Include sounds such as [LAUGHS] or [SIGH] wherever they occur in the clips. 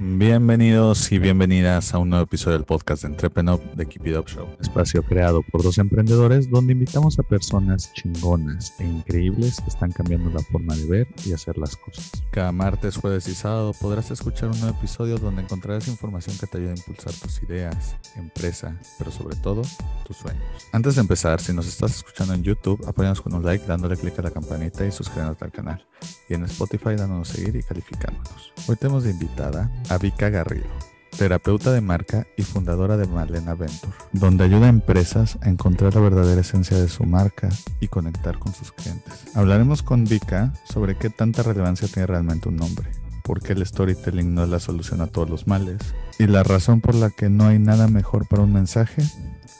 Bienvenidos y bienvenidas a un nuevo episodio del podcast de Entrepreneur de Keep It Up Show. Espacio creado por dos emprendedores donde invitamos a personas chingonas e increíbles que están cambiando la forma de ver y hacer las cosas. Cada martes, jueves y sábado podrás escuchar un nuevo episodio donde encontrarás información que te ayude a impulsar tus ideas, empresa, pero sobre todo tus sueños. Antes de empezar, si nos estás escuchando en YouTube, apóyanos con un like, dándole clic a la campanita y suscribiéndote al canal. Y en Spotify, dándonos seguir y calificándonos. Hoy tenemos de invitada a Vika Garrido, terapeuta de marca y fundadora de Malena Venture, donde ayuda a empresas a encontrar la verdadera esencia de su marca y conectar con sus clientes. Hablaremos con Vika sobre qué tanta relevancia tiene realmente un nombre, por qué el storytelling no es la solución a todos los males y la razón por la que no hay nada mejor para un mensaje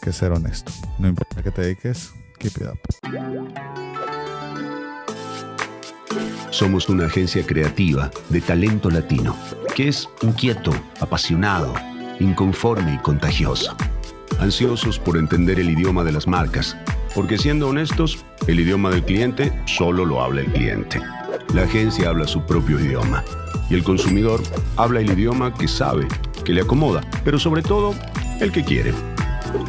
que ser honesto. No importa qué te dediques, keep it up. Somos una agencia creativa de talento latino, que es inquieto, apasionado, inconforme y contagioso. Ansiosos por entender el idioma de las marcas, porque siendo honestos, el idioma del cliente solo lo habla el cliente. La agencia habla su propio idioma y el consumidor habla el idioma que sabe, que le acomoda, pero sobre todo el que quiere.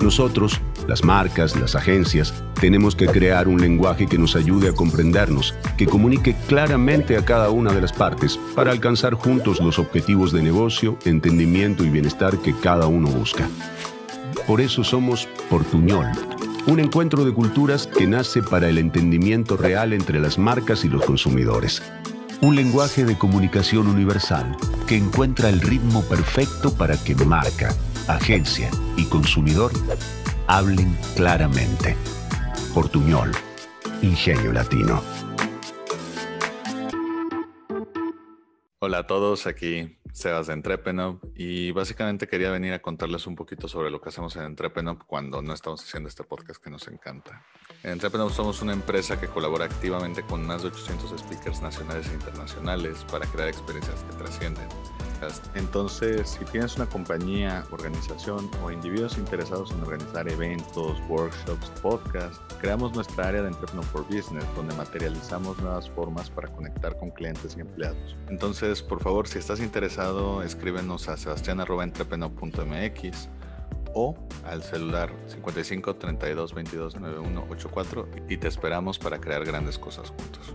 Nosotros las marcas, las agencias, tenemos que crear un lenguaje que nos ayude a comprendernos, que comunique claramente a cada una de las partes para alcanzar juntos los objetivos de negocio, entendimiento y bienestar que cada uno busca. Por eso somos Portuñol, un encuentro de culturas que nace para el entendimiento real entre las marcas y los consumidores. Un lenguaje de comunicación universal que encuentra el ritmo perfecto para que marca, agencia y consumidor hablen claramente. Portuñol, Ingenio Latino. Hola a todos, aquí Sebas de Entrepenop y básicamente quería venir a contarles un poquito sobre lo que hacemos en Entrepenop cuando no estamos haciendo este podcast que nos encanta. En Entrepenop somos una empresa que colabora activamente con más de 800 speakers nacionales e internacionales para crear experiencias que trascienden entonces, si tienes una compañía, organización o individuos interesados en organizar eventos, workshops, podcasts, creamos nuestra área de Entrepreneur for Business, donde materializamos nuevas formas para conectar con clientes y empleados. Entonces, por favor, si estás interesado, escríbenos a sebastian.entrepreneur.mx o al celular 55 32 22 91 84 y te esperamos para crear grandes cosas juntos.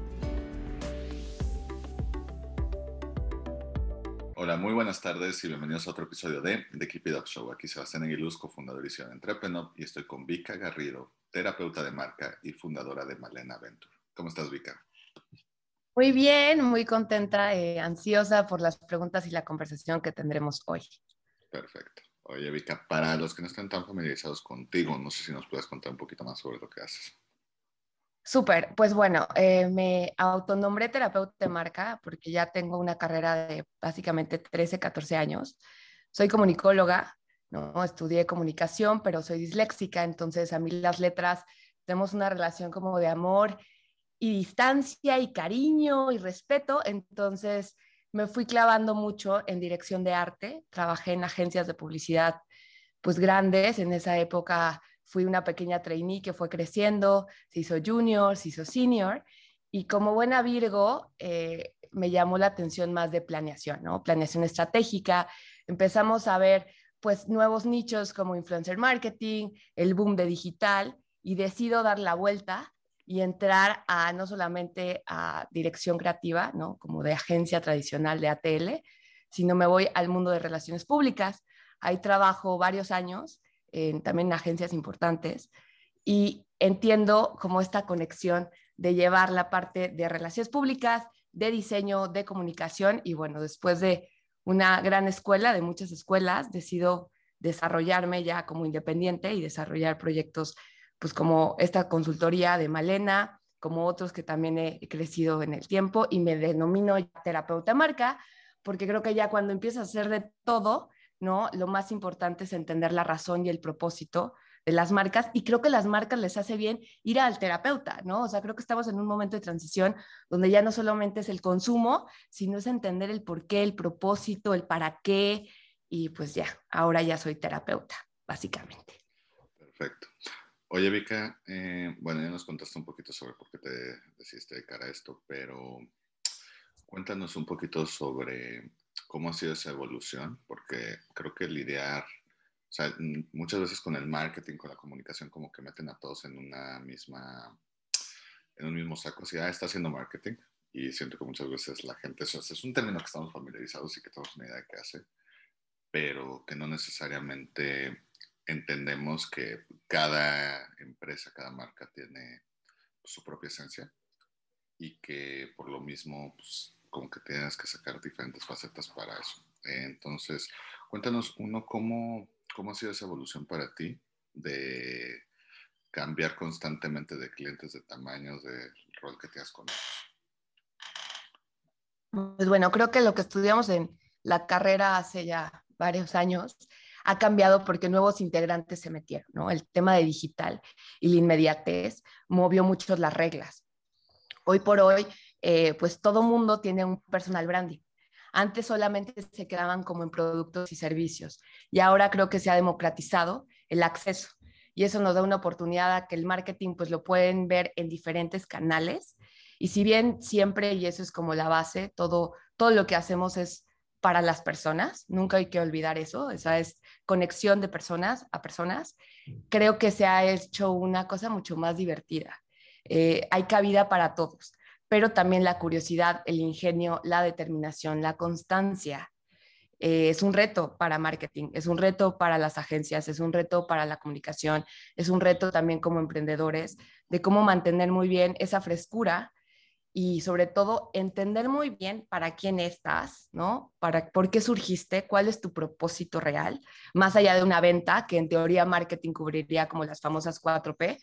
Hola, muy buenas tardes y bienvenidos a otro episodio de The Keep It Up Show. Aquí Sebastián Aguiluz, cofundador y CEO de Entrepreneur, y estoy con Vika Garrido, terapeuta de marca y fundadora de Malena Venture. ¿Cómo estás, Vika? Muy bien, muy contenta, eh, ansiosa por las preguntas y la conversación que tendremos hoy. Perfecto. Oye, Vika, para los que no están tan familiarizados contigo, no sé si nos puedes contar un poquito más sobre lo que haces. Súper, pues bueno, eh, me autonombré terapeuta de marca porque ya tengo una carrera de básicamente 13, 14 años. Soy comunicóloga, ¿no? Estudié comunicación, pero soy disléxica, entonces a mí las letras tenemos una relación como de amor y distancia y cariño y respeto, entonces me fui clavando mucho en dirección de arte, trabajé en agencias de publicidad pues grandes, en esa época fui una pequeña trainee que fue creciendo, se hizo junior, se hizo senior, y como buena Virgo, eh, me llamó la atención más de planeación, ¿no? Planeación estratégica. Empezamos a ver, pues, nuevos nichos como influencer marketing, el boom de digital, y decido dar la vuelta y entrar a no solamente a dirección creativa, ¿no? Como de agencia tradicional de ATL, sino me voy al mundo de relaciones públicas. Ahí trabajo varios años también en agencias importantes, y entiendo como esta conexión de llevar la parte de relaciones públicas, de diseño, de comunicación, y bueno, después de una gran escuela, de muchas escuelas, decido desarrollarme ya como independiente y desarrollar proyectos pues como esta consultoría de Malena, como otros que también he crecido en el tiempo y me denomino terapeuta marca, porque creo que ya cuando empiezas a hacer de todo, ¿no? Lo más importante es entender la razón y el propósito de las marcas y creo que las marcas les hace bien ir al terapeuta, ¿no? O sea, creo que estamos en un momento de transición donde ya no solamente es el consumo, sino es entender el por qué, el propósito, el para qué y pues ya, ahora ya soy terapeuta, básicamente. Perfecto. Oye, Vika, eh, bueno, ya nos contaste un poquito sobre por qué te decidiste dedicar a esto, pero cuéntanos un poquito sobre cómo ha sido esa evolución, porque creo que lidiar, o sea, muchas veces con el marketing, con la comunicación, como que meten a todos en una misma, en un mismo saco, si ah, está haciendo marketing, y siento que muchas veces la gente, eso es un término que estamos familiarizados y que tenemos una idea de qué hace, pero que no necesariamente entendemos que cada empresa, cada marca tiene su propia esencia y que por lo mismo, pues, como que tienes que sacar diferentes facetas para eso. Entonces, cuéntanos, uno, ¿cómo, cómo ha sido esa evolución para ti de cambiar constantemente de clientes, de tamaños, del rol que te has con Pues bueno, creo que lo que estudiamos en la carrera hace ya varios años ha cambiado porque nuevos integrantes se metieron, ¿no? El tema de digital y la inmediatez movió mucho las reglas. Hoy por hoy, eh, pues todo mundo tiene un personal branding. Antes solamente se quedaban como en productos y servicios y ahora creo que se ha democratizado el acceso y eso nos da una oportunidad a que el marketing pues lo pueden ver en diferentes canales y si bien siempre, y eso es como la base, todo, todo lo que hacemos es para las personas, nunca hay que olvidar eso, esa es conexión de personas a personas, creo que se ha hecho una cosa mucho más divertida. Eh, hay cabida para todos, pero también la curiosidad, el ingenio, la determinación, la constancia. Eh, es un reto para marketing, es un reto para las agencias, es un reto para la comunicación, es un reto también como emprendedores de cómo mantener muy bien esa frescura y sobre todo entender muy bien para quién estás, ¿no? Para por qué surgiste, cuál es tu propósito real, más allá de una venta que en teoría marketing cubriría como las famosas 4P,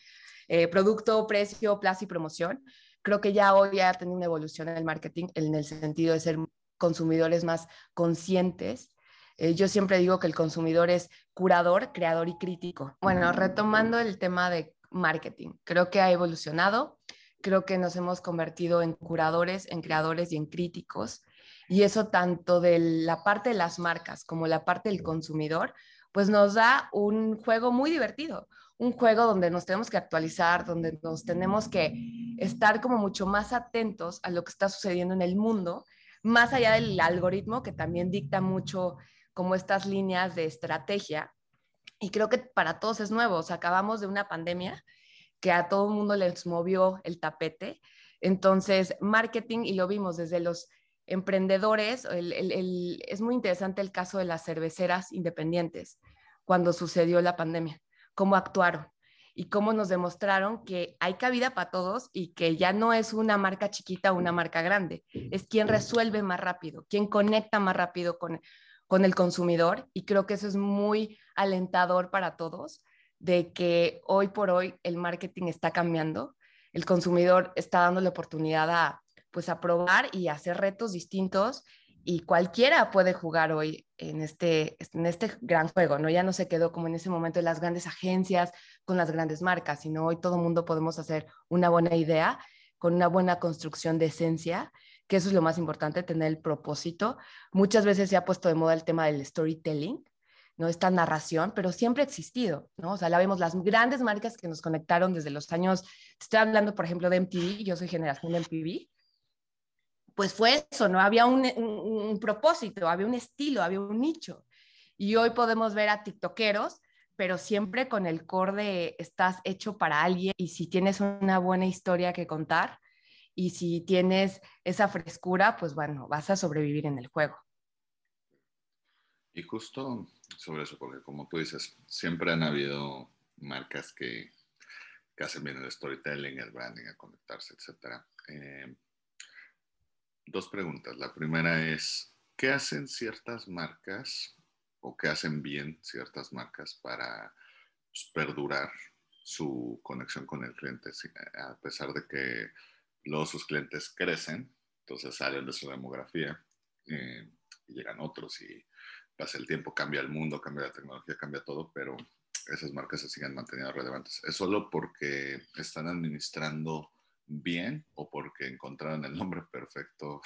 eh, producto, precio, plaza y promoción. Creo que ya hoy ha tenido una evolución en el marketing en el sentido de ser consumidores más conscientes. Eh, yo siempre digo que el consumidor es curador, creador y crítico. Bueno, retomando el tema de marketing, creo que ha evolucionado creo que nos hemos convertido en curadores, en creadores y en críticos. Y eso tanto de la parte de las marcas como la parte del consumidor, pues nos da un juego muy divertido, un juego donde nos tenemos que actualizar, donde nos tenemos que estar como mucho más atentos a lo que está sucediendo en el mundo, más allá del algoritmo que también dicta mucho como estas líneas de estrategia. Y creo que para todos es nuevo, acabamos de una pandemia que a todo el mundo les movió el tapete. Entonces, marketing, y lo vimos desde los emprendedores, es muy interesante el caso de las cerveceras independientes cuando sucedió la pandemia, cómo actuaron y cómo nos demostraron que hay cabida para todos y que ya no es una marca chiquita o una marca grande, es quien resuelve más rápido, quien conecta más rápido con, con el consumidor y creo que eso es muy alentador para todos de que hoy por hoy el marketing está cambiando, el consumidor está dando la oportunidad a, pues, a probar y hacer retos distintos y cualquiera puede jugar hoy en este, en este gran juego, ¿no? Ya no se quedó como en ese momento de las grandes agencias con las grandes marcas, sino hoy todo mundo podemos hacer una buena idea con una buena construcción de esencia, que eso es lo más importante, tener el propósito. Muchas veces se ha puesto de moda el tema del storytelling, ¿no? Esta narración, pero siempre ha existido, ¿no? O sea, la vemos las grandes marcas que nos conectaron desde los años, estoy hablando, por ejemplo, de MTV, yo soy generación de MTV, pues fue eso, ¿no? Había un, propósito, había un estilo, había un nicho. Y hoy podemos ver a tiktokeros, pero siempre con el core de estás hecho para alguien y si tienes una buena historia que contar y si tienes esa frescura, pues bueno, vas a sobrevivir en el juego. Y justo sobre eso, porque como tú dices, siempre han habido marcas que, hacen bien el storytelling, el branding, el conectarse, etc. Eh, dos preguntas. La primera es, ¿qué hacen ciertas marcas o qué hacen bien ciertas marcas para pues, perdurar su conexión con el cliente? A pesar de que luego sus clientes crecen, entonces salen de su demografía eh, y llegan otros y pasa el tiempo, cambia el mundo, cambia la tecnología, cambia todo, pero esas marcas se siguen manteniendo relevantes. ¿Es solo porque están administrando bien o porque encontraron el nombre perfecto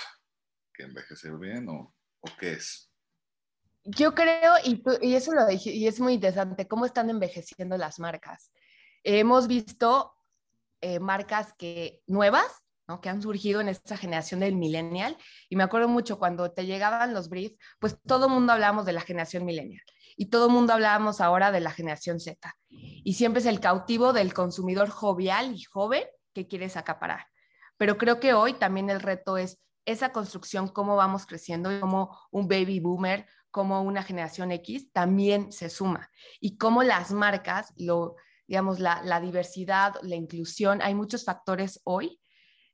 que envejece bien o, qué es? Yo creo, y, y, eso lo dije, y es muy interesante, cómo están envejeciendo las marcas. hemos visto eh, marcas que nuevas, que han surgido en esta generación del millennial. Y me acuerdo mucho cuando te llegaban los briefs, pues todo el mundo hablábamos de la generación millennial y todo el mundo hablábamos ahora de la generación Z. Y siempre es el cautivo del consumidor jovial y joven que quieres acaparar. Pero creo que hoy también el reto es esa construcción, cómo vamos creciendo, como un baby boomer, como una generación X también se suma y cómo las marcas, lo, digamos, la, la diversidad, la inclusión, hay muchos factores hoy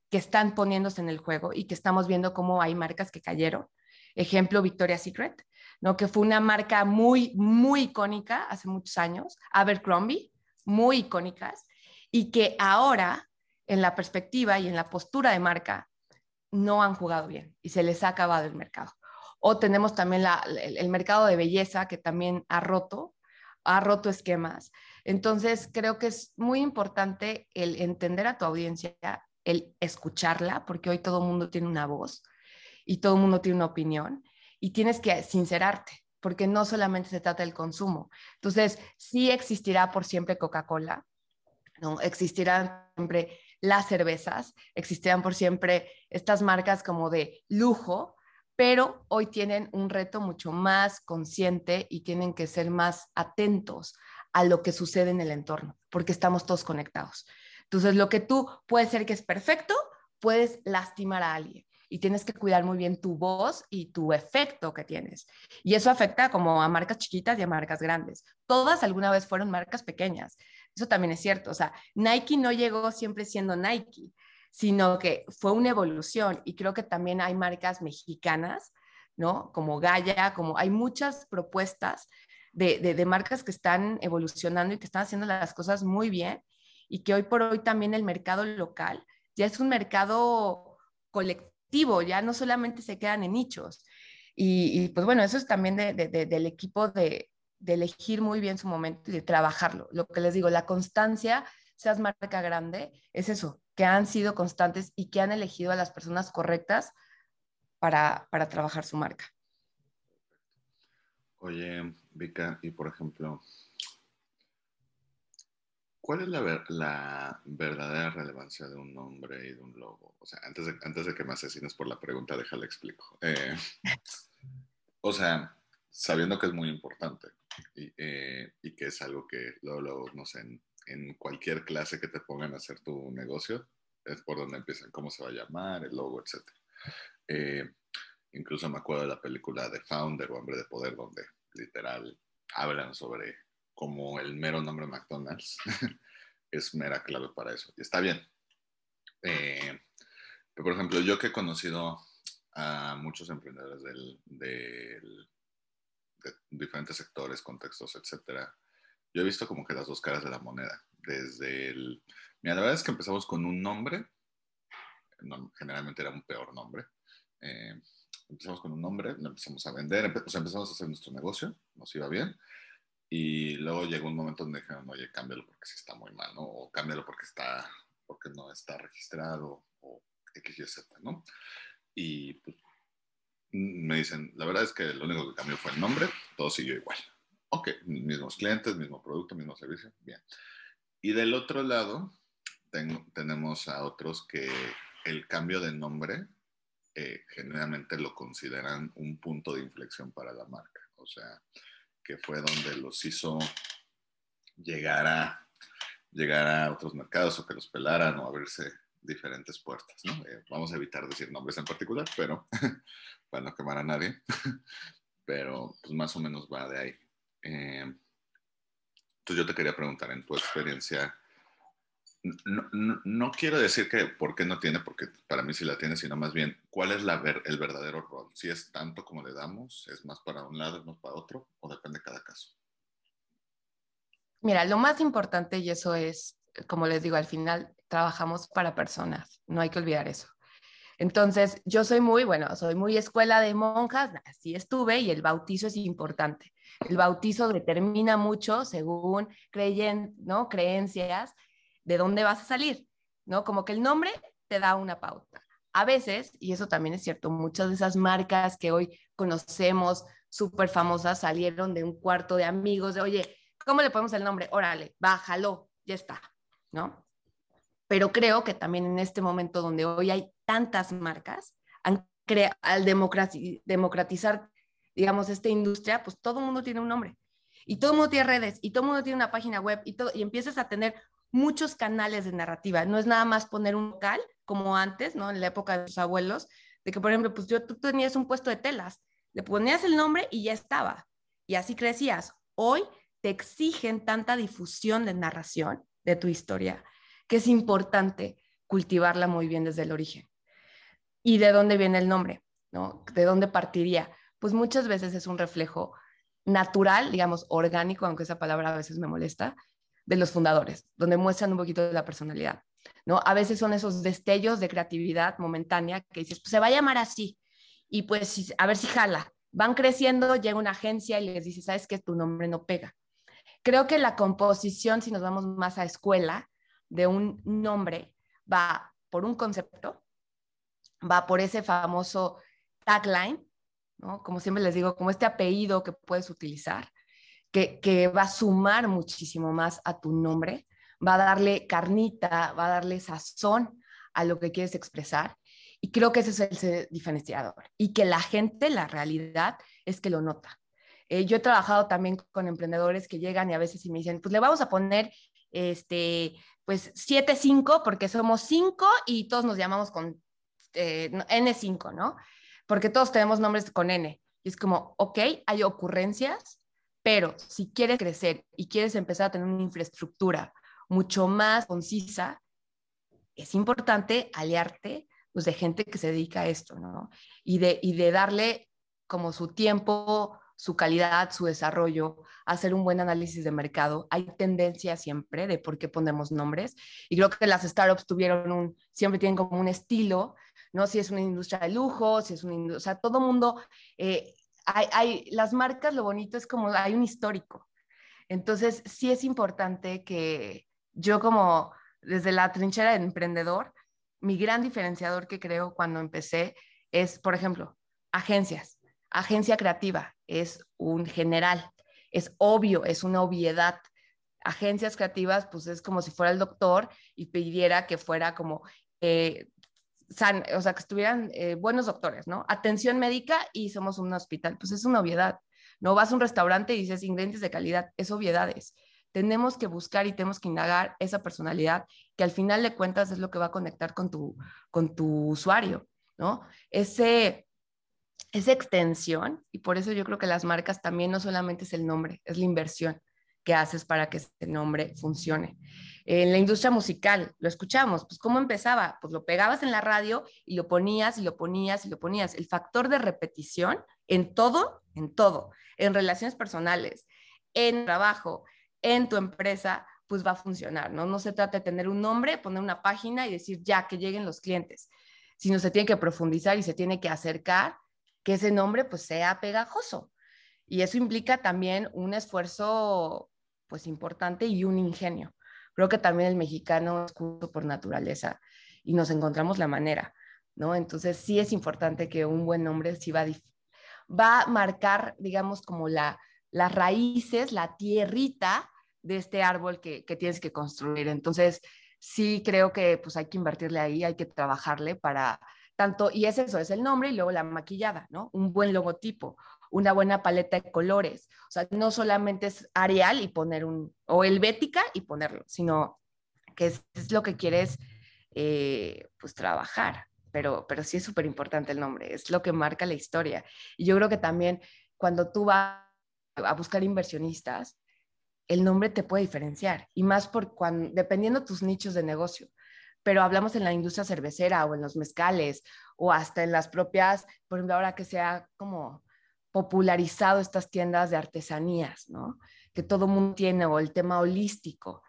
que están poniéndose en el juego y que estamos viendo cómo hay marcas que cayeron. Ejemplo, Victoria's Secret, ¿no? que fue una marca muy, muy icónica hace muchos años, Abercrombie, muy icónicas, y que ahora, en la perspectiva y en la postura de marca, no han jugado bien y se les ha acabado el mercado. O tenemos también el, el mercado de belleza que también ha roto, ha roto esquemas. Entonces, creo que es muy importante el entender a tu audiencia el escucharla, porque hoy todo el mundo tiene una voz y todo el mundo tiene una opinión y tienes que sincerarte, porque no solamente se trata del consumo. Entonces, sí existirá por siempre Coca-Cola, ¿no? Existirán siempre las cervezas, existirán por siempre estas marcas como de lujo, pero hoy tienen un reto mucho más consciente y tienen que ser más atentos a lo que sucede en el entorno, porque estamos todos conectados. Entonces, lo que tú puede ser que es perfecto, puedes lastimar a alguien y tienes que cuidar muy bien tu voz y tu efecto que tienes. Y eso afecta como a marcas chiquitas y a marcas grandes. Todas alguna vez fueron marcas pequeñas. Eso también es cierto. O sea, Nike no llegó siempre siendo Nike, sino que fue una evolución. Y creo que también hay marcas mexicanas, ¿no? Como Gaia, como hay muchas propuestas de, de marcas que están evolucionando y que están haciendo las cosas muy bien y que hoy por hoy también el mercado local ya es un mercado colectivo, ya no solamente se quedan en nichos. Y, pues bueno, eso es también del equipo de, elegir muy bien su momento y de trabajarlo. Lo que les digo, la constancia, seas marca grande, es eso, que han sido constantes y que han elegido a las personas correctas para, para trabajar su marca. Oye, Vika, y por ejemplo, ¿Cuál es la, verdadera relevancia de un nombre y de un logo? O sea, antes de, antes de que me asesines por la pregunta, déjale explico. Eh, o sea, sabiendo que es muy importante y, eh, que es algo que luego, no sé, en, cualquier clase que te pongan a hacer tu negocio, es por donde empiezan, cómo se va a llamar, el logo, etc. Eh, incluso me acuerdo de la película de Founder o Hombre de Poder, donde literal hablan sobre como el mero nombre McDonald's [LAUGHS] es mera clave para eso. Y está bien. Eh, por ejemplo, yo que he conocido a muchos emprendedores del, de diferentes sectores, contextos, etcétera, yo he visto como que las dos caras de la moneda. Desde el. Mira, la verdad es que empezamos con un nombre, generalmente era un peor nombre. Eh, empezamos con un nombre, lo empezamos a vender, o sea, empezamos a hacer nuestro negocio, nos iba bien. Y luego llegó un momento donde dijeron, oye, cámbialo porque sí está muy mal, ¿no? O cámbialo porque, está, porque no está registrado, o X, Y, Z, ¿no? Y pues, me dicen, la verdad es que lo único que cambió fue el nombre, todo siguió igual. Ok, mismos clientes, mismo producto, mismo servicio, bien. Y del otro lado, tenemos a otros que el cambio de nombre eh, generalmente lo consideran un punto de inflexión para la marca. O sea, que fue donde los hizo llegar a, llegar a otros mercados o que los pelaran o abrirse diferentes puertas. ¿no? Eh, vamos a evitar decir nombres en particular, pero [LAUGHS] para no quemar a nadie, [LAUGHS] pero pues más o menos va de ahí. Eh, entonces yo te quería preguntar en tu experiencia, no, quiero decir que por qué no tiene, porque para mí sí la tiene, sino más bien, ¿cuál es la el verdadero rol? Si es tanto como le damos, es más para un lado, es más para otro, o depende de cada caso. Mira, lo más importante, y eso es, como les digo, al final trabajamos para personas, no hay que olvidar eso. Entonces, yo soy muy, bueno, soy muy escuela de monjas, así estuve, y el bautizo es importante. El bautizo determina mucho según creyen, ¿no? creencias de dónde vas a salir, ¿no? Como que el nombre te da una pauta. A veces, y eso también es cierto, muchas de esas marcas que hoy conocemos, súper famosas, salieron de un cuarto de amigos, de, oye, ¿cómo le ponemos el nombre? Órale, bájalo, ya está, ¿no? Pero creo que también en este momento donde hoy hay tantas marcas, al democratizar, digamos, esta industria, pues todo el mundo tiene un nombre y todo el mundo tiene redes y todo el mundo tiene una página web y, todo, y empiezas a tener muchos canales de narrativa. No es nada más poner un local como antes, ¿no? En la época de tus abuelos, de que, por ejemplo, pues yo, tú tenías un puesto de telas, le ponías el nombre y ya estaba. Y así crecías. Hoy te exigen tanta difusión de narración de tu historia que es importante cultivarla muy bien desde el origen. ¿Y de dónde viene el nombre? ¿no? ¿De dónde partiría? Pues muchas veces es un reflejo natural, digamos, orgánico, aunque esa palabra a veces me molesta, de los fundadores, donde muestran un poquito de la personalidad. ¿no? A veces son esos destellos de creatividad momentánea que dices, pues se va a llamar así, y pues a ver si jala. Van creciendo, llega una agencia y les dice, sabes que tu nombre no pega. Creo que la composición, si nos vamos más a escuela, de un nombre va por un concepto, va por ese famoso tagline, ¿no? Como siempre les digo, como este apellido que puedes utilizar, que, que va a sumar muchísimo más a tu nombre, va a darle carnita, va a darle sazón a lo que quieres expresar. Y creo que ese es el diferenciador. Y que la gente, la realidad, es que lo nota. Eh, yo he trabajado también con emprendedores que llegan y a veces y me dicen, pues le vamos a poner este, pues 7-5 porque somos 5 y todos nos llamamos con eh, N5, ¿no? Porque todos tenemos nombres con N. Y es como, ok, hay ocurrencias, pero si quieres crecer y quieres empezar a tener una infraestructura mucho más concisa, es importante aliarte pues, de gente que se dedica a esto, ¿no? Y de, y de darle como su tiempo, su calidad, su desarrollo, hacer un buen análisis de mercado. Hay tendencia siempre de por qué ponemos nombres y creo que las startups tuvieron un, siempre tienen como un estilo, ¿no? Si es una industria de lujo, si es una industria, o sea, todo mundo, eh, hay, las marcas, lo bonito es como hay un histórico. Entonces, sí es importante que yo como desde la trinchera de emprendedor, mi gran diferenciador que creo cuando empecé es, por ejemplo, agencias. Agencia creativa es un general, es obvio, es una obviedad. Agencias creativas, pues es como si fuera el doctor y pidiera que fuera como, eh, o sea, que estuvieran eh, buenos doctores, ¿no? Atención médica y somos un hospital, pues es una obviedad. No vas a un restaurante y dices ingredientes de calidad, es obviedades. Tenemos que buscar y tenemos que indagar esa personalidad que al final de cuentas es lo que va a conectar con tu, con tu usuario, ¿no? Ese, esa extensión, y por eso yo creo que las marcas también no solamente es el nombre, es la inversión que haces para que ese nombre funcione. En la industria musical, lo escuchamos, pues ¿cómo empezaba? Pues lo pegabas en la radio y lo ponías y lo ponías y lo ponías. El factor de repetición en todo, en todo, en relaciones personales, en trabajo, en tu empresa, pues va a funcionar, ¿no? No se trata de tener un nombre, poner una página y decir ya que lleguen los clientes, sino se tiene que profundizar y se tiene que acercar que ese nombre pues sea pegajoso. Y eso implica también un esfuerzo pues importante y un ingenio. Creo que también el mexicano es justo por naturaleza y nos encontramos la manera, ¿no? Entonces sí es importante que un buen nombre sí va a, va a marcar, digamos, como la, las raíces, la tierrita de este árbol que, que tienes que construir. Entonces sí creo que pues hay que invertirle ahí, hay que trabajarle para tanto, y es eso, es el nombre y luego la maquillada, ¿no? Un buen logotipo, una buena paleta de colores. O sea, no solamente es Arial y poner un, o Helvética y ponerlo, sino que es, lo que quieres, eh, pues, trabajar. Pero, pero sí es súper importante el nombre, es lo que marca la historia. Y yo creo que también cuando tú vas a buscar inversionistas, el nombre te puede diferenciar. Y más por cuando, dependiendo tus nichos de negocio pero hablamos en la industria cervecera o en los mezcales o hasta en las propias, por ejemplo, ahora que se ha como popularizado estas tiendas de artesanías, ¿no? Que todo mundo tiene o el tema holístico.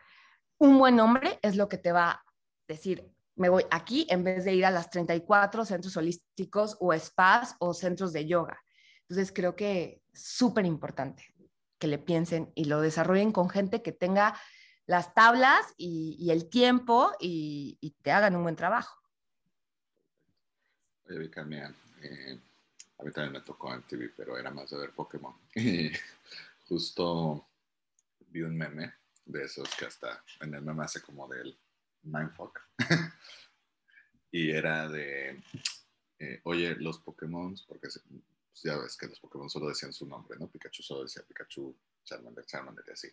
Un buen nombre es lo que te va a decir, me voy aquí en vez de ir a las 34 centros holísticos o spas o centros de yoga. Entonces creo que es súper importante que le piensen y lo desarrollen con gente que tenga las tablas y, el tiempo y, te hagan un buen trabajo. Oye, Vicania, eh, a mí también me tocó en TV, pero era más de ver Pokémon. [LAUGHS] Y justo vi un meme de esos que hasta en el meme hace como del mindfuck. [LAUGHS] y era de, eh, oye, los Pokémon, porque pues ya ves que los Pokémon solo decían su nombre, ¿no? Pikachu solo decía Pikachu, Charmander, Charmander y así.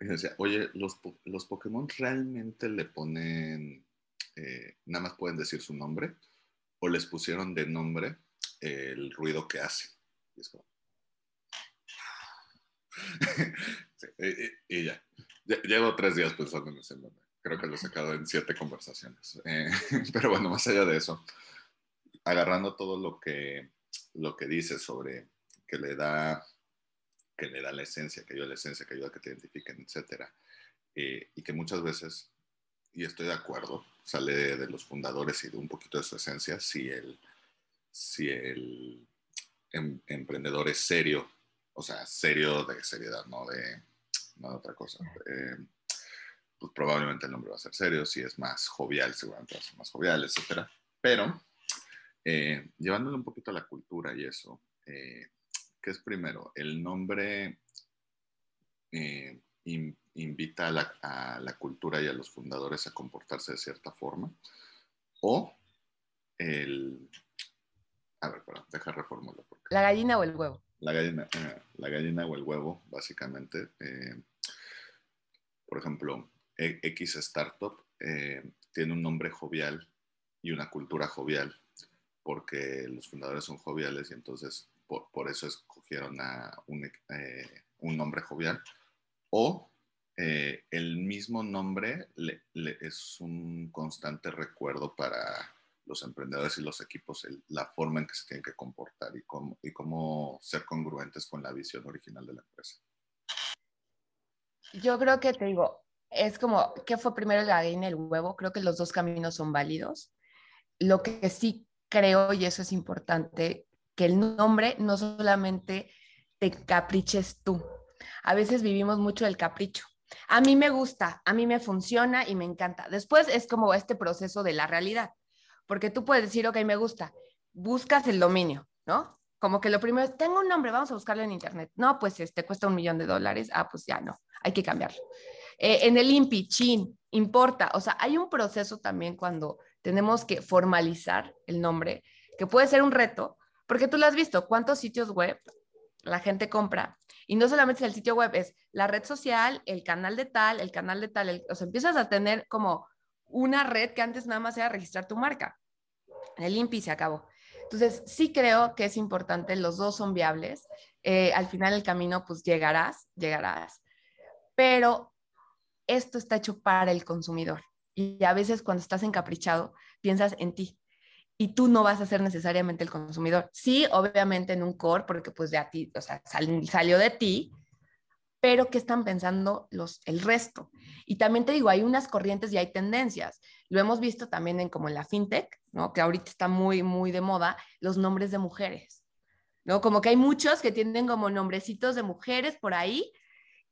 Y decía, oye, los, los Pokémon realmente le ponen, eh, nada más pueden decir su nombre, o les pusieron de nombre el ruido que hace. Y [LAUGHS] ya. Llevo tres días pensando en ese nombre. Creo que lo he sacado en siete conversaciones. Eh, [LAUGHS] pero bueno, más allá de eso, agarrando todo lo que, lo que dice sobre que le da que le da la esencia, que ayuda a la esencia, que ayuda a que te identifiquen, etcétera, eh, y que muchas veces, y estoy de acuerdo, sale de, los fundadores y de un poquito de su esencia, si el, si el em, emprendedor es serio, o sea, serio de seriedad, no de, no de otra cosa. Eh, pues probablemente el nombre va a ser serio, si es más jovial, seguramente va a ser más jovial, etcétera. Pero eh, llevándole un poquito a la cultura y eso, eh, ¿qué es primero? ¿El nombre eh, invita a la, cultura y a los fundadores a comportarse de cierta forma? ¿O el... A ver, para, deja reformular. ¿La gallina o el huevo? La gallina, la gallina o el huevo, básicamente. por ejemplo, e, X Startup tiene un nombre jovial y una cultura jovial porque los fundadores son joviales y entonces por, eso escogieron a un, eh, un nombre jovial. O eh, el mismo nombre es un constante recuerdo para los emprendedores y los equipos, la forma en que se tienen que comportar y cómo, y cómo ser congruentes con la visión original de la empresa. Yo creo que te digo, es como, ¿qué fue primero la gallina y el huevo? Creo que los dos caminos son válidos. Lo que sí creo, y eso es importante, que el nombre no solamente te capriches tú. A veces vivimos mucho el capricho. A mí me gusta, a mí me funciona y me encanta. Después es como este proceso de la realidad, porque tú puedes decir, ok, me gusta, buscas el dominio, ¿no? Como que lo primero es, tengo un nombre, vamos a buscarlo en internet. No, pues este cuesta un millón de dólares. Ah, pues ya no, hay que cambiarlo. Eh, en el INPI, chin, importa. O sea, hay un proceso también cuando tenemos que formalizar el nombre, que puede ser un reto, porque tú lo has visto, cuántos sitios web la gente compra. Y no solamente es el sitio web, es la red social, el canal de tal, el canal de tal, o sea, empiezas a tener como una red que antes nada más era registrar tu marca. El INPI se acabó. Entonces, sí creo que es importante, los dos son viables. Eh, al final el camino, pues llegarás, llegarás. Pero esto está hecho para el consumidor. Y a veces cuando estás encaprichado, piensas en ti y tú no vas a ser necesariamente el consumidor. Sí, obviamente en un core, porque pues de a ti, o sea, salió de ti, pero ¿qué están pensando los, el resto? Y también te digo, hay unas corrientes y hay tendencias. Lo hemos visto también en como en la fintech, ¿no? Que ahorita está muy, muy de moda, los nombres de mujeres, ¿no? Como que hay muchos que tienen como nombrecitos de mujeres por ahí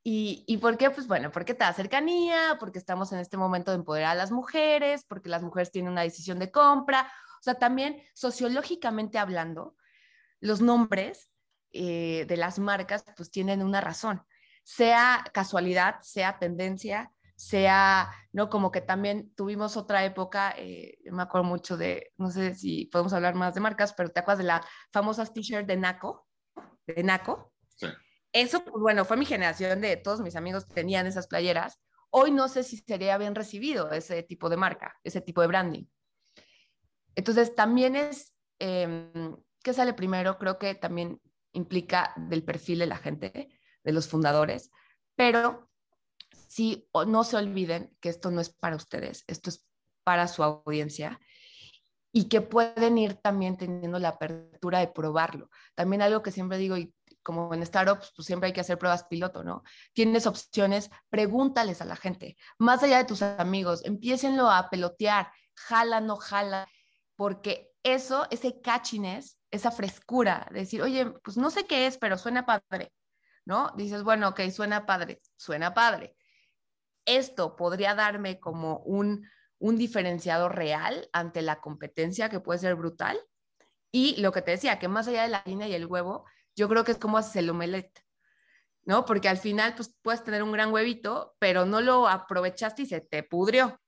¿Y, ¿Y, por qué? Pues bueno, porque te da cercanía, porque estamos en este momento de empoderar a las mujeres, porque las mujeres tienen una decisión de compra. O sea, también sociológicamente hablando, los nombres eh, de las marcas pues tienen una razón, sea casualidad, sea tendencia, sea, ¿no? Como que también tuvimos otra época, eh, me acuerdo mucho de, no sé si podemos hablar más de marcas, pero te acuerdas de la famosa t-shirt de Naco, de Naco, eso, pues bueno, fue mi generación de todos mis amigos tenían esas playeras. Hoy no sé si sería bien recibido ese tipo de marca, ese tipo de branding. Entonces, también es, eh, ¿qué sale primero? Creo que también implica del perfil de la gente, de los fundadores, pero sí, no se olviden que esto no es para ustedes, esto es para su audiencia y que pueden ir también teniendo la apertura de probarlo. También algo que siempre digo, y como en startups, pues siempre hay que hacer pruebas piloto, ¿no? Tienes opciones, pregúntales a la gente, más allá de tus amigos, empiecenlo a pelotear, jala, no jala, porque eso, ese catchiness, esa frescura, de decir, oye, pues no sé qué es, pero suena padre, ¿no? Dices, bueno, ok, suena padre, suena padre. Esto podría darme como un, un diferenciador real ante la competencia que puede ser brutal. Y lo que te decía, que más allá de la línea y el huevo, yo creo que es como haces el omelette, ¿no? Porque al final, pues puedes tener un gran huevito, pero no lo aprovechaste y se te pudrió.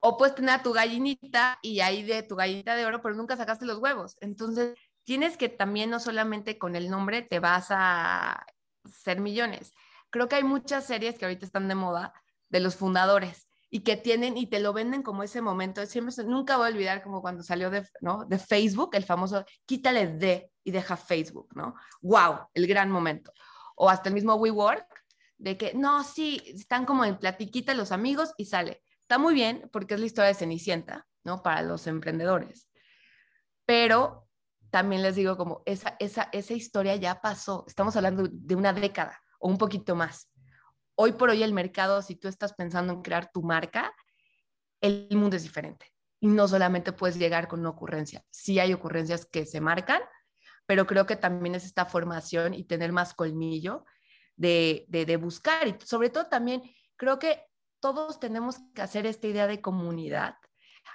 O puedes tener a tu gallinita y ahí de tu gallinita de oro, pero nunca sacaste los huevos. Entonces, tienes que también no solamente con el nombre te vas a ser millones. Creo que hay muchas series que ahorita están de moda de los fundadores y que tienen y te lo venden como ese momento. Siempre, nunca voy a olvidar como cuando salió de, ¿no? de Facebook, el famoso quítale de y deja Facebook, ¿no? ¡Wow! El gran momento. O hasta el mismo WeWork, de que no, sí, están como en platiquita los amigos y sale. Está muy bien porque es la historia de Cenicienta, ¿no? Para los emprendedores. Pero también les digo como esa, esa, esa historia ya pasó. Estamos hablando de una década o un poquito más hoy por hoy el mercado, si tú estás pensando en crear tu marca, el mundo es diferente. Y no solamente puedes llegar con una ocurrencia. Sí hay ocurrencias que se marcan, pero creo que también es esta formación y tener más colmillo de, de, buscar. Y sobre todo también creo que todos tenemos que hacer esta idea de comunidad.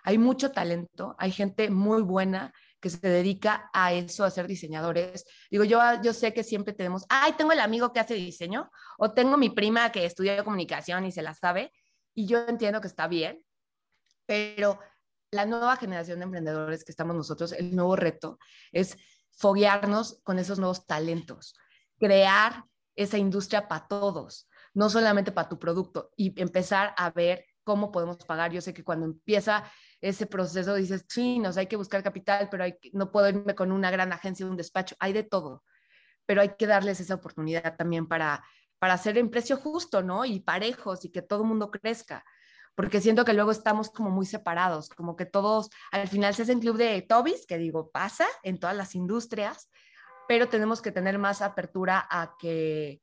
Hay mucho talento, hay gente muy buena que se dedica a eso, a ser diseñadores. Digo, yo, yo sé que siempre tenemos, ay, tengo el amigo que hace diseño, o tengo mi prima que estudia comunicación y se la sabe, y yo entiendo que está bien, pero la nueva generación de emprendedores que estamos nosotros, el nuevo reto es foguearnos con esos nuevos talentos, crear esa industria para todos, no solamente para tu producto, y empezar a ver cómo podemos pagar. Yo sé que cuando empieza ese proceso dices, sí, nos hay que buscar capital, pero hay, no puedo irme con una gran agencia, un despacho, hay de todo, pero hay que darles esa oportunidad también para, para hacer en precio justo, ¿no? Y parejos y que todo el mundo crezca, porque siento que luego estamos como muy separados, como que todos al final se hacen club de Tobis, que digo, pasa en todas las industrias, pero tenemos que tener más apertura a que,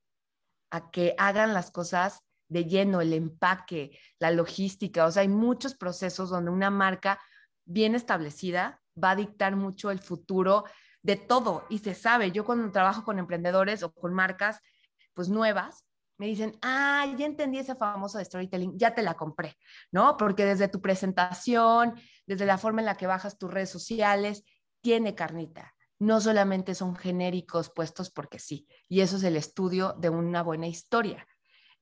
a que hagan las cosas de lleno, el empaque, la logística, o sea, hay muchos procesos donde una marca bien establecida va a dictar mucho el futuro de todo y se sabe. Yo cuando trabajo con emprendedores o con marcas pues nuevas, me dicen, ah, ya entendí ese famoso de storytelling, ya te la compré, ¿no? Porque desde tu presentación, desde la forma en la que bajas tus redes sociales, tiene carnita. No solamente son genéricos puestos porque sí. Y eso es el estudio de una buena historia.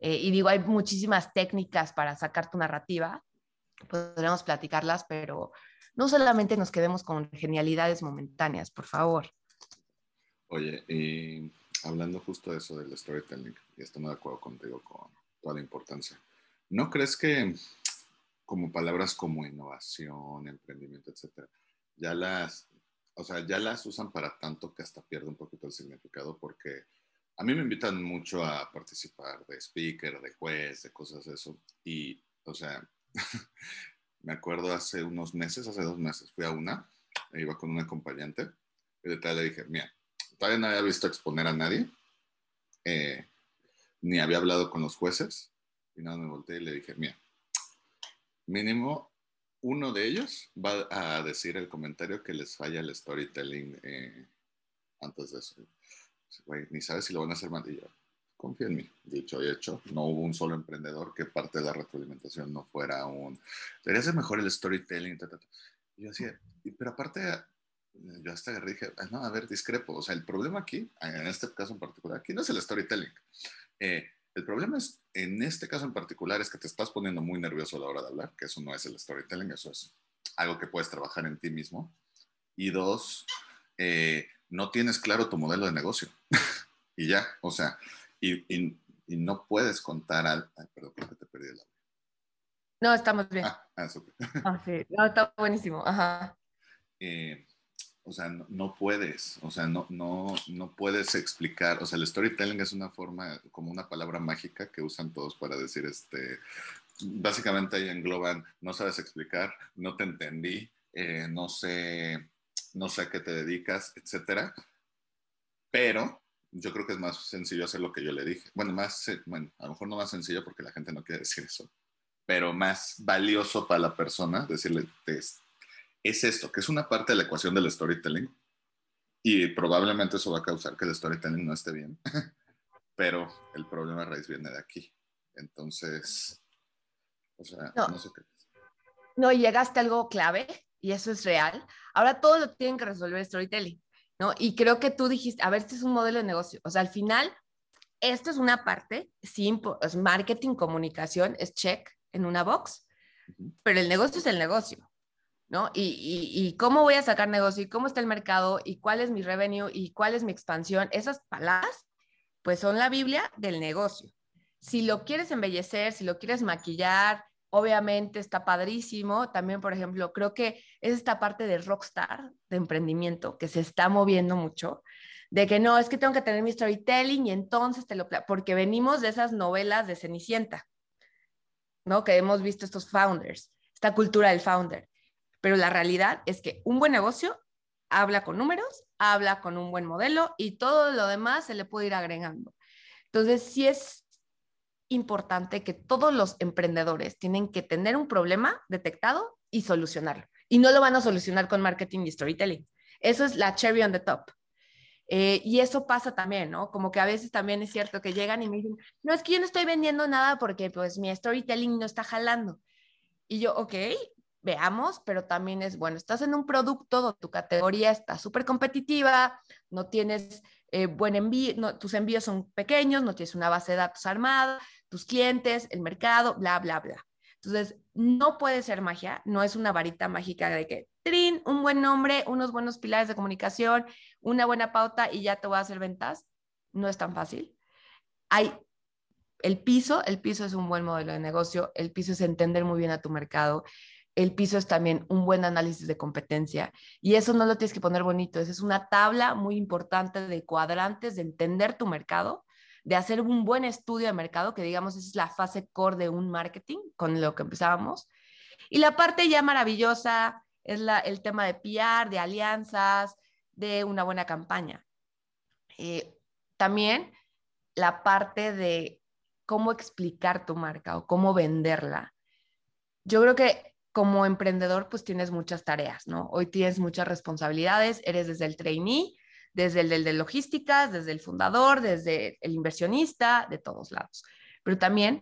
Eh, y digo, hay muchísimas técnicas para sacar tu narrativa, podríamos platicarlas, pero no solamente nos quedemos con genialidades momentáneas, por favor. Oye, y hablando justo de eso del storytelling, y estoy de acuerdo contigo con toda la importancia, ¿no crees que como palabras como innovación, emprendimiento, etcétera, ya las, o sea, ya las usan para tanto que hasta pierde un poquito el significado porque a mí me invitan mucho a participar de speaker, de juez, de cosas de eso. Y, o sea, [LAUGHS] me acuerdo hace unos meses, hace dos meses, fui a una, e iba con un acompañante, y de tal le dije, mira, todavía no había visto exponer a nadie, eh, ni había hablado con los jueces, y nada, me volteé y le dije, mira, mínimo uno de ellos va a decir el comentario que les falla el storytelling eh, antes de eso ni sabes si lo van a hacer mal. Y yo, confía en mí. Dicho y hecho, no hubo un solo emprendedor que parte de la retroalimentación no fuera un, debería ser mejor el storytelling. Y yo decía, pero aparte, yo hasta agarré y dije, ah, no, a ver, discrepo. O sea, el problema aquí, en este caso en particular, aquí no es el storytelling. Eh, el problema es, en este caso en particular, es que te estás poniendo muy nervioso a la hora de hablar, que eso no es el storytelling, eso es algo que puedes trabajar en ti mismo. Y dos, eh, no tienes claro tu modelo de negocio. [LAUGHS] y ya, o sea, y, y, no puedes contar al... Ay, perdón, porque te perdí el audio. No, estamos bien. Ah, ah súper. [LAUGHS] Ah, sí, no, está buenísimo, ajá. Eh, o sea, no, puedes, o sea, no, no, no puedes explicar, o sea, el storytelling es una forma, como una palabra mágica que usan todos para decir, este, básicamente ahí engloban, no sabes explicar, no te entendí, eh, no sé, no sé a qué te dedicas, etcétera. Pero yo creo que es más sencillo hacer lo que yo le dije. Bueno, más, bueno, a lo mejor no más sencillo porque la gente no quiere decir eso, pero más valioso para la persona decirle, es, es esto, que es una parte de la ecuación del storytelling y probablemente eso va a causar que el storytelling no esté bien, [LAUGHS] pero el problema raíz viene de aquí. Entonces, o sea, no, no sé qué. No, llegaste a algo clave y eso es real. Ahora todo lo tienen que resolver storytelling, ¿no? Y creo que tú dijiste, a ver, este es un modelo de negocio. O sea, al final, esto es una parte, sí, es marketing, comunicación, es check en una box, pero el negocio es el negocio, ¿no? Y, y, cómo voy a sacar negocio y cómo está el mercado y cuál es mi revenue y cuál es mi expansión, esas palabras, pues son la Biblia del negocio. Si lo quieres embellecer, si lo quieres maquillar, obviamente está padrísimo. También, por ejemplo, creo que es esta parte de rockstar, de emprendimiento, que se está moviendo mucho, de que no, es que tengo que tener mi storytelling y entonces te lo... Porque venimos de esas novelas de Cenicienta, ¿no? Que hemos visto estos founders, esta cultura del founder. Pero la realidad es que un buen negocio habla con números, habla con un buen modelo y todo lo demás se le puede ir agregando. Entonces, sí es importante que todos los emprendedores tienen que tener un problema detectado y solucionarlo. Y no lo van a solucionar con marketing y storytelling. Eso es la cherry on the top. Eh, y eso pasa también, ¿no? Como que a veces también es cierto que llegan y me dicen, no, es que yo no estoy vendiendo nada porque pues mi storytelling no está jalando. Y yo, ok, veamos, pero también es, bueno, estás en un producto tu categoría está súper competitiva, no tienes eh, buen envío, tus envíos son pequeños, no tienes una base de datos armada, tus clientes, el mercado, bla, bla, bla. Entonces, no puede ser magia, no es una varita mágica de que, trin, un buen nombre, unos buenos pilares de comunicación, una buena pauta y ya te voy a hacer ventas. No es tan fácil. Hay el piso, el piso es un buen modelo de negocio, el piso es entender muy bien a tu mercado, el piso es también un buen análisis de competencia y eso no lo tienes que poner bonito, es una tabla muy importante de cuadrantes, de entender tu mercado, de hacer un buen estudio de mercado, que digamos es la fase core de un marketing con lo que empezábamos. Y la parte ya maravillosa es la, el tema de PR, de alianzas, de una buena campaña. Eh, también la parte de cómo explicar tu marca o cómo venderla. Yo creo que como emprendedor, pues tienes muchas tareas, ¿no? Hoy tienes muchas responsabilidades, eres desde el trainee, desde el de logísticas, desde el fundador, desde el inversionista, de todos lados. Pero también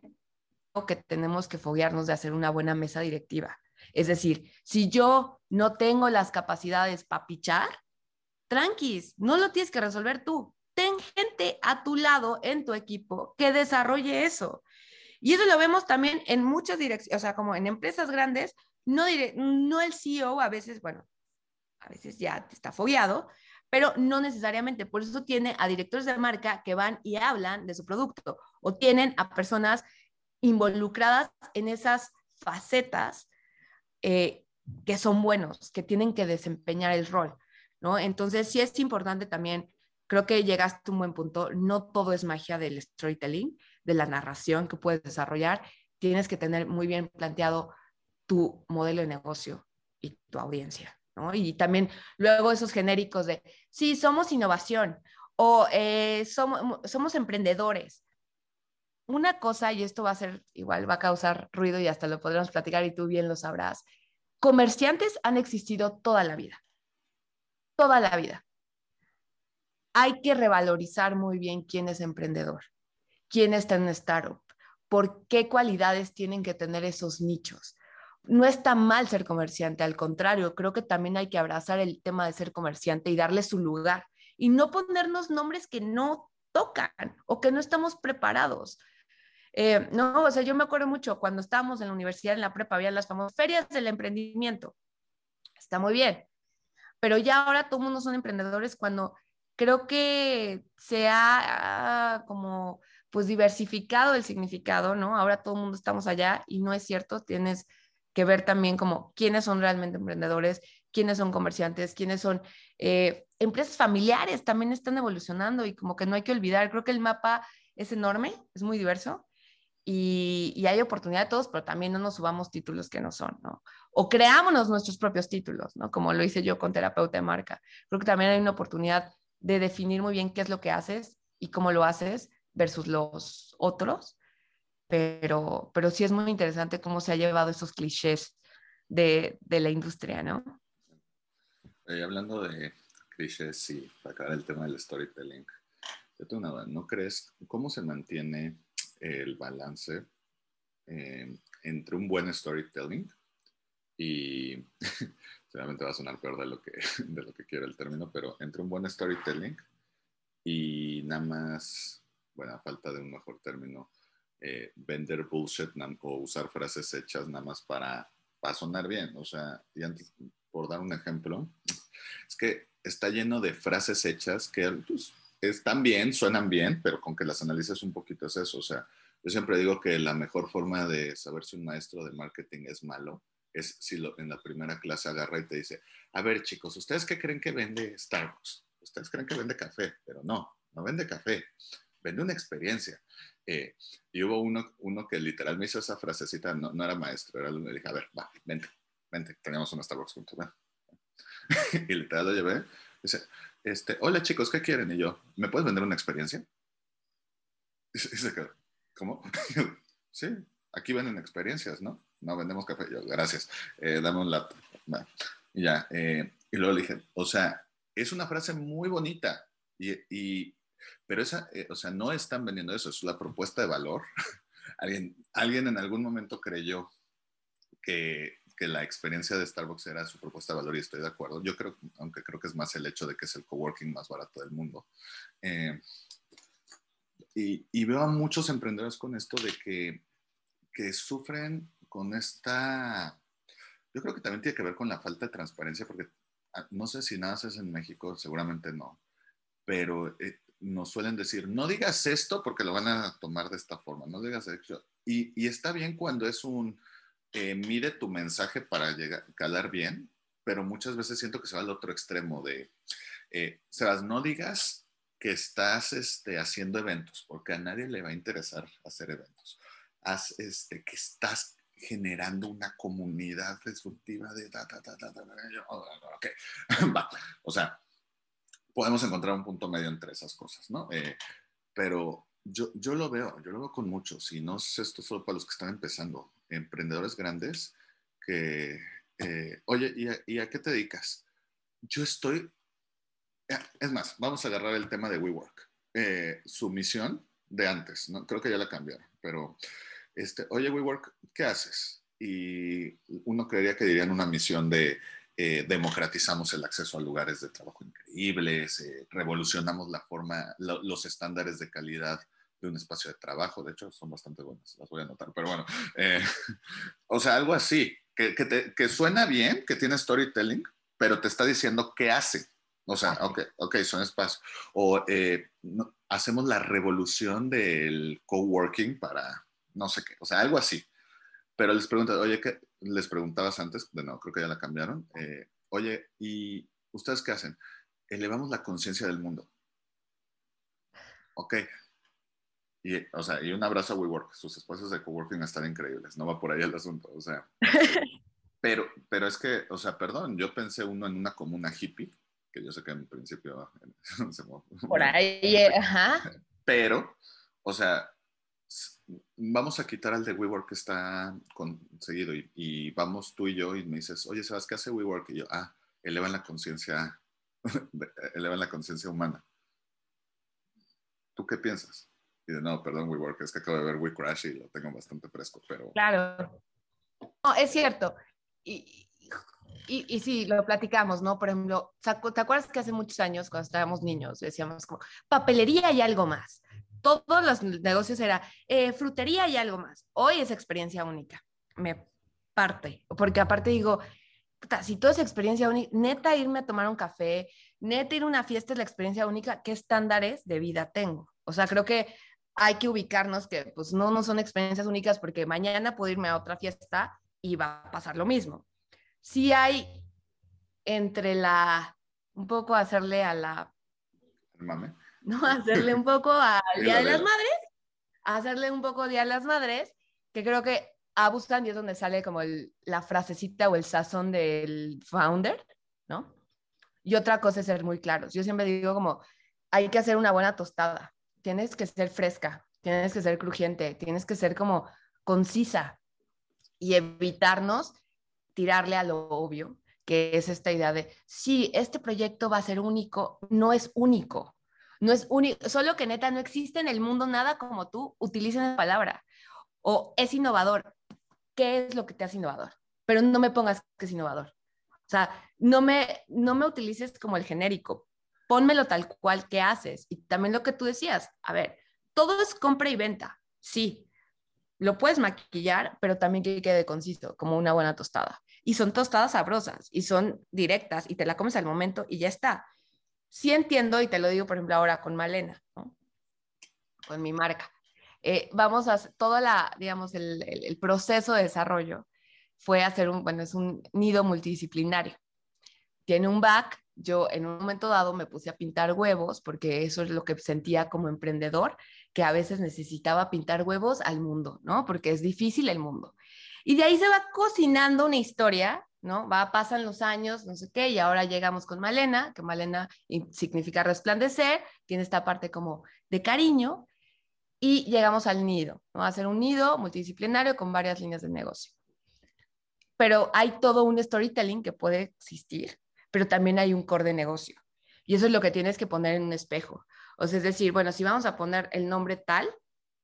que tenemos que foguearnos de hacer una buena mesa directiva. Es decir, si yo no tengo las capacidades para pichar, tranquis, no lo tienes que resolver tú. Ten gente a tu lado en tu equipo que desarrolle eso. Y eso lo vemos también en muchas direcciones, o sea, como en empresas grandes, no, no el CEO a veces, bueno, a veces ya está fogueado, pero no necesariamente. Por eso tiene a directores de marca que van y hablan de su producto o tienen a personas involucradas en esas facetas eh, que son buenos, que tienen que desempeñar el rol, ¿no? Entonces, sí es importante también, creo que llegaste a un buen punto, no todo es magia del storytelling, de la narración que puedes desarrollar, tienes que tener muy bien planteado tu modelo de negocio y tu audiencia. ¿no? Y también luego esos genéricos de, sí, somos innovación o eh, somos, somos emprendedores. Una cosa, y esto va a ser igual, va a causar ruido y hasta lo podremos platicar y tú bien lo sabrás, comerciantes han existido toda la vida, toda la vida. Hay que revalorizar muy bien quién es emprendedor quién está en startup, por qué cualidades tienen que tener esos nichos. No está mal ser comerciante, al contrario, creo que también hay que abrazar el tema de ser comerciante y darle su lugar y no ponernos nombres que no tocan o que no estamos preparados. Eh, no, o sea, yo me acuerdo mucho cuando estábamos en la universidad, en la prepa, había las famosas ferias del emprendimiento. Está muy bien, pero ya ahora todo el mundo son emprendedores cuando creo que se ha como pues diversificado el significado, ¿no? Ahora todo el mundo estamos allá y no es cierto, tienes que ver también como quiénes son realmente emprendedores, quiénes son comerciantes, quiénes son eh, empresas familiares, también están evolucionando y como que no hay que olvidar, creo que el mapa es enorme, es muy diverso y, y hay oportunidad de todos, pero también no nos subamos títulos que no son, ¿no? O creámonos nuestros propios títulos, ¿no? Como lo hice yo con terapeuta de marca. Creo que también hay una oportunidad de definir muy bien qué es lo que haces y cómo lo haces versus los otros, pero, pero sí es muy interesante cómo se ha llevado esos clichés de, de la industria, ¿no? Hablando de clichés, sí, para acabar el tema del storytelling, yo tengo una ¿no crees cómo se mantiene el balance eh, entre un buen storytelling y, [LAUGHS] seguramente va a sonar peor de lo que, [LAUGHS] de lo que quiero el término, pero entre un buen storytelling y nada más bueno, a falta de un mejor término, eh, vender bullshit o usar frases hechas nada más para, para sonar bien. O sea, y antes, por dar un ejemplo, es que está lleno de frases hechas que pues, están bien, suenan bien, pero con que las analices un poquito es eso. O sea, yo siempre digo que la mejor forma de saber si un maestro de marketing es malo es si lo, en la primera clase agarra y te dice, a ver chicos, ¿ustedes qué creen que vende Starbucks? Ustedes creen que vende café, pero no, no vende café, vende una experiencia. Eh, y hubo uno, uno que literal me hizo esa frasecita, no, no era maestro, era le dije, a ver, va, vente, vente, teníamos una Starbucks juntos, ven. [LAUGHS] y literal lo llevé, dice, este, hola chicos, ¿qué quieren? Y yo, ¿me puedes vender una experiencia? Y se quedó, ¿cómo? [LAUGHS] sí, aquí venden experiencias, ¿no? No vendemos café. Yo, gracias, eh, dame un laptop. y ya, eh, y luego le dije, o sea, es una frase muy bonita, y, y pero esa, eh, o sea, no están vendiendo eso, es la propuesta de valor. [LAUGHS] alguien, alguien en algún momento creyó que, que, la experiencia de Starbucks era su propuesta de valor y estoy de acuerdo. Yo creo, aunque creo que es más el hecho de que es el coworking más barato del mundo. Eh, y, y, veo a muchos emprendedores con esto de que, que sufren con esta, yo creo que también tiene que ver con la falta de transparencia, porque ah, no sé si naces en México, seguramente no, pero eh, nos suelen decir, no digas esto porque lo van a tomar de esta forma, no digas esto. Y, y está bien cuando es un, eh, mide tu mensaje para llegar, calar bien, pero muchas veces siento que se va al otro extremo de, eh, Sebas, no digas que estás este, haciendo eventos, porque a nadie le va a interesar hacer eventos. Haz este, que estás generando una comunidad disruptiva de... Ta, ta, ta, okay. Va. O sea, podemos encontrar un punto medio entre esas cosas, ¿no? Eh, pero yo, yo lo veo, yo lo veo con muchos, y no sé esto solo para los que están empezando, emprendedores grandes que, eh, oye, ¿y a, ¿y a, qué te dedicas? Yo estoy, eh, es más, vamos a agarrar el tema de WeWork. Eh, su misión de antes, ¿no? creo que ya la cambiaron, pero, este, oye, WeWork, ¿qué haces? Y uno creería que dirían una misión de eh, democratizamos el acceso a lugares de trabajo increíbles, eh, revolucionamos la forma, lo, los estándares de calidad de un espacio de trabajo. De hecho, son bastante buenas, las voy a anotar. Pero bueno, eh, [LAUGHS] o sea, algo así, que, que, te, que, suena bien, que tiene storytelling, pero te está diciendo qué hace. O sea, ok, ok, son espacios. O eh, no, hacemos la revolución del coworking para no sé qué, o sea, algo así. Pero les preguntas, oye, ¿qué, les preguntabas antes, de no, creo que ya la cambiaron. Eh, oye, ¿y ustedes qué hacen? Elevamos la conciencia del mundo. Ok. Y, o sea, y un abrazo a WeWork. Sus espacios de coworking están increíbles. No va por ahí el asunto. O sea. [LAUGHS] pero, pero es que, o sea, perdón, yo pensé uno en una comuna hippie, que yo sé que en principio. [LAUGHS] por [LAUGHS] ahí, ajá. Pero, o sea, vamos a quitar al de WeWork que está conseguido y, vamos tú y yo y me dices, oye, ¿sabes qué hace WeWork? Y yo, ah, elevan la conciencia, [LAUGHS] elevan la conciencia humana. ¿Tú qué piensas? Y de, no, perdón, WeWork, es que acabo de ver WeCrash y lo tengo bastante fresco, pero... Claro. No, es cierto. Y, y, y, sí, lo platicamos, ¿no? Por ejemplo, ¿te acuerdas que hace muchos años, cuando estábamos niños, decíamos como, papelería y algo más? Todos los negocios era eh, frutería y algo más. Hoy es experiencia única. Me parte, porque aparte digo, si todo es experiencia única, neta irme a tomar un café, neta ir a una fiesta es la experiencia única, ¿qué estándares de vida tengo? O sea, creo que hay que ubicarnos que pues no, no son experiencias únicas porque mañana puedo irme a otra fiesta y va a pasar lo mismo. Sí hay entre la, un poco hacerle a la... Mame ¿no? [LAUGHS] Hacerle un poco al Día de las Madres, hacerle un poco Día de las Madres, que creo que abusan y es donde sale como el, la frasecita o el sazón del founder, ¿no? Y otra cosa es ser muy claros. Yo siempre digo como, hay que hacer una buena tostada, tienes que ser fresca, tienes que ser crujiente, tienes que ser como concisa y evitarnos tirarle a lo obvio, que es esta idea de, sí, este proyecto va a ser único, no es único. No es único, solo que neta no existe en el mundo nada como tú, utilicen la palabra. O es innovador. ¿Qué es lo que te hace innovador? Pero no me pongas que es innovador. O sea, no me, no me utilices como el genérico. Pónmelo tal cual que haces. Y también lo que tú decías. A ver, todo es compra y venta. Sí, lo puedes maquillar, pero también que quede conciso, como una buena tostada. Y son tostadas sabrosas y son directas y te la comes al momento y ya está. Sí entiendo, y te lo digo, por ejemplo, ahora con Malena, con mi marca. Eh, vamos a toda la, digamos, el, el, proceso de desarrollo fue hacer un, bueno, es un nido multidisciplinario. Tiene un back, yo en un momento dado me puse a pintar huevos porque eso es lo que sentía como emprendedor, que a veces necesitaba pintar huevos al mundo, ¿no? Porque es difícil el mundo. Y de ahí se va cocinando una historia, ¿no? Va, pasan los años, no sé qué, y ahora llegamos con Malena, que Malena significa resplandecer, tiene esta parte como de cariño, y llegamos al nido, ¿no? A hacer un nido multidisciplinario con varias líneas de negocio. Pero hay todo un storytelling que puede existir, pero también hay un core de negocio. Y eso es lo que tienes que poner en un espejo. O sea, es decir, bueno, si vamos a poner el nombre tal,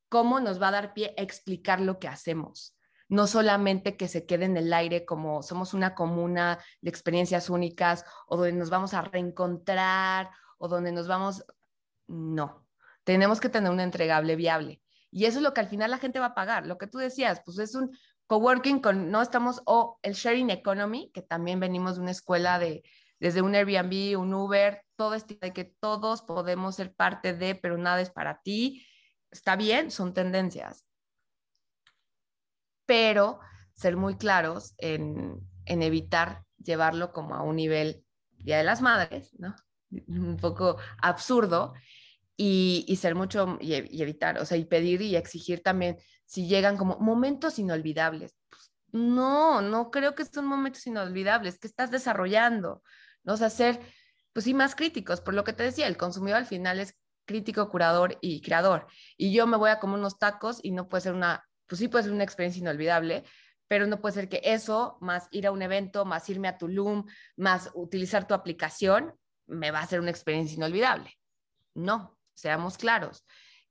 ¿cómo nos va a dar pie a explicar lo que hacemos? No solamente que se quede en el aire como somos una comuna de experiencias únicas o donde nos vamos a reencontrar o donde nos vamos... No, tenemos que tener un entregable viable. Y eso es lo que al final la gente va a pagar. Lo que tú decías, pues es un coworking con, no estamos, o el sharing economy, que también venimos de una escuela de, desde un Airbnb, un Uber, todo este de que todos podemos ser parte de, pero nada es para ti. Está bien, son tendencias. Pero ser muy claros en, en evitar llevarlo como a un nivel Día de las Madres, ¿no? Un poco absurdo y, ser mucho y, evitar, o sea, y pedir y exigir también si llegan como momentos inolvidables. Pues, no, no creo que son momentos inolvidables, que estás desarrollando, ¿no? O sea, ser, pues sí, más críticos, por lo que te decía, el consumidor al final es crítico, curador y creador. Y yo me voy a comer unos tacos y no puede ser una, pues sí puede ser una experiencia inolvidable, pero no puede ser que eso, más ir a un evento, más irme a Tulum, más utilizar tu aplicación, me va a ser una experiencia inolvidable. No, seamos claros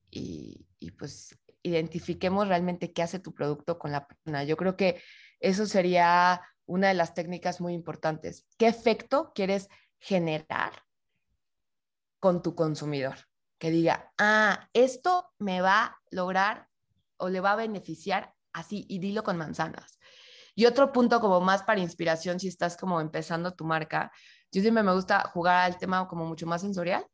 y, pues identifiquemos realmente qué hace tu producto con la persona. Yo creo que eso sería una de las técnicas muy importantes. ¿Qué efecto quieres generar con tu consumidor? Que diga, ah, esto me va a lograr o le va a beneficiar así y dilo con manzanas. Y otro punto como más para inspiración, si estás como empezando tu marca, yo siempre me gusta jugar al tema como mucho más sensorial,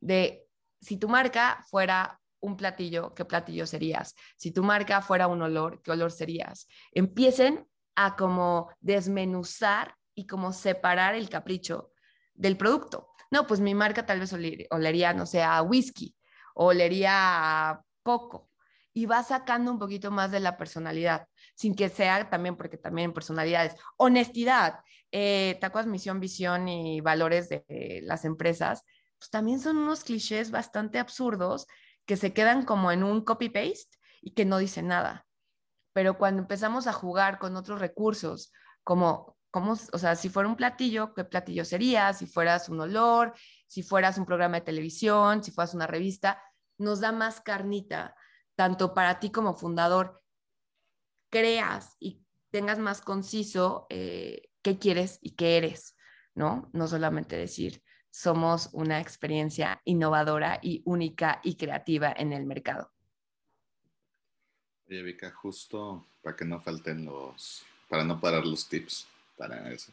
de si tu marca fuera un platillo, ¿qué platillo serías? Si tu marca fuera un olor, ¿qué olor serías? Empiecen a como desmenuzar y como separar el capricho del producto. No, pues mi marca tal vez olería, no sé, a whisky, olería a coco, y va sacando un poquito más de la personalidad, sin que sea también, porque también personalidades, honestidad, eh, misión, visión y valores de las empresas pues también son unos clichés bastante absurdos que se quedan como en un copy-paste y que no dicen nada. Pero cuando empezamos a jugar con otros recursos, como, como, o sea, si fuera un platillo, ¿qué platillo sería? Si fueras un olor, si fueras un programa de televisión, si fueras una revista, nos da más carnita, tanto para ti como fundador, creas y tengas más conciso eh, qué quieres y qué eres, ¿no? No solamente decir, somos una experiencia innovadora y única y creativa en el mercado. Oye, justo para que no falten los, para no parar los tips para eso.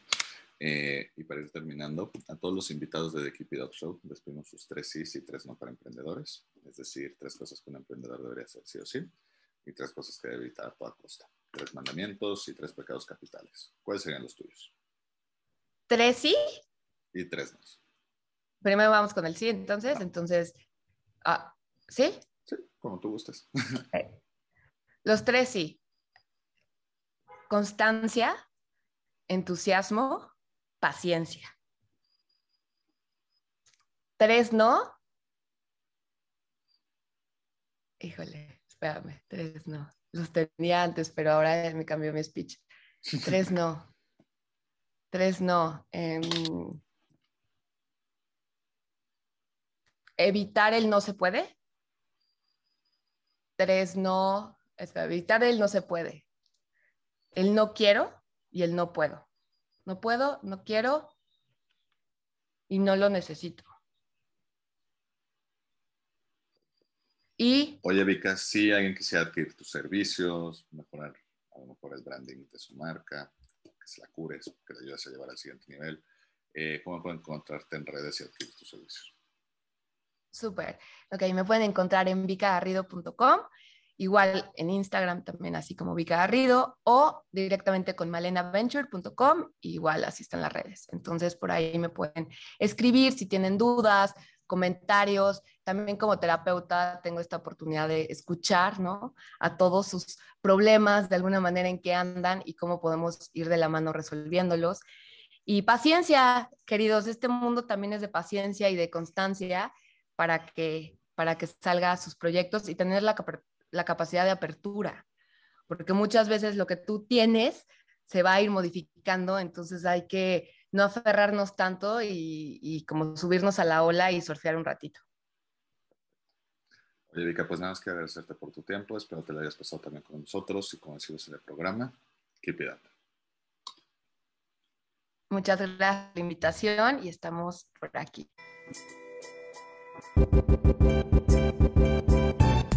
Eh, y para ir terminando, a todos los invitados de The Keep It Up Show les pedimos sus tres sí y tres no para emprendedores. Es decir, tres cosas que un emprendedor debería hacer sí o sí y tres cosas que debe evitar a toda costa. Tres mandamientos y tres pecados capitales. ¿Cuáles serían los tuyos? Tres sí. Y tres no. Primero vamos con el sí, entonces. Entonces, ah, ¿sí? Sí, como tú gustes. [LAUGHS] Los tres sí. Constancia, entusiasmo, paciencia. Tres no. Híjole, espérame, tres no. Los tenía antes, pero ahora me cambió mi speech. Tres no. Tres no. Em, evitar el no se puede. Tres, no, evitar el no se puede. El no quiero y el no puedo. No puedo, no quiero y no lo necesito. Y... Oye, Vika, si alguien quisiera adquirir tus servicios, mejorar a lo mejor el branding de su marca, que se la cures, que le ayudes a llevar al siguiente nivel, eh, ¿cómo pueden encontrarte en redes y adquirir tus servicios? Súper. Ok, me pueden encontrar en vicagarrido.com, igual en Instagram también así como vicagarrido o directamente con malenaventure.com, igual así están las redes. Entonces por ahí me pueden escribir si tienen dudas, comentarios. También como terapeuta tengo esta oportunidad de escuchar, ¿no? A todos sus problemas, de alguna manera en que andan y cómo podemos ir de la mano resolviéndolos. Y paciencia, queridos, este mundo también es de paciencia y de constancia para que, para que salga sus proyectos y tener la, la capacidad de apertura, porque muchas veces lo que tú tienes se va a ir modificando, entonces hay que no aferrarnos tanto y, y, como subirnos a la ola y surfear un ratito. Oye, Vika, pues nada más que agradecerte por tu tiempo. Espero que lo hayas pasado también con nosotros y con en el programa. Keep it up. Muchas gracias por la invitación y estamos por aquí.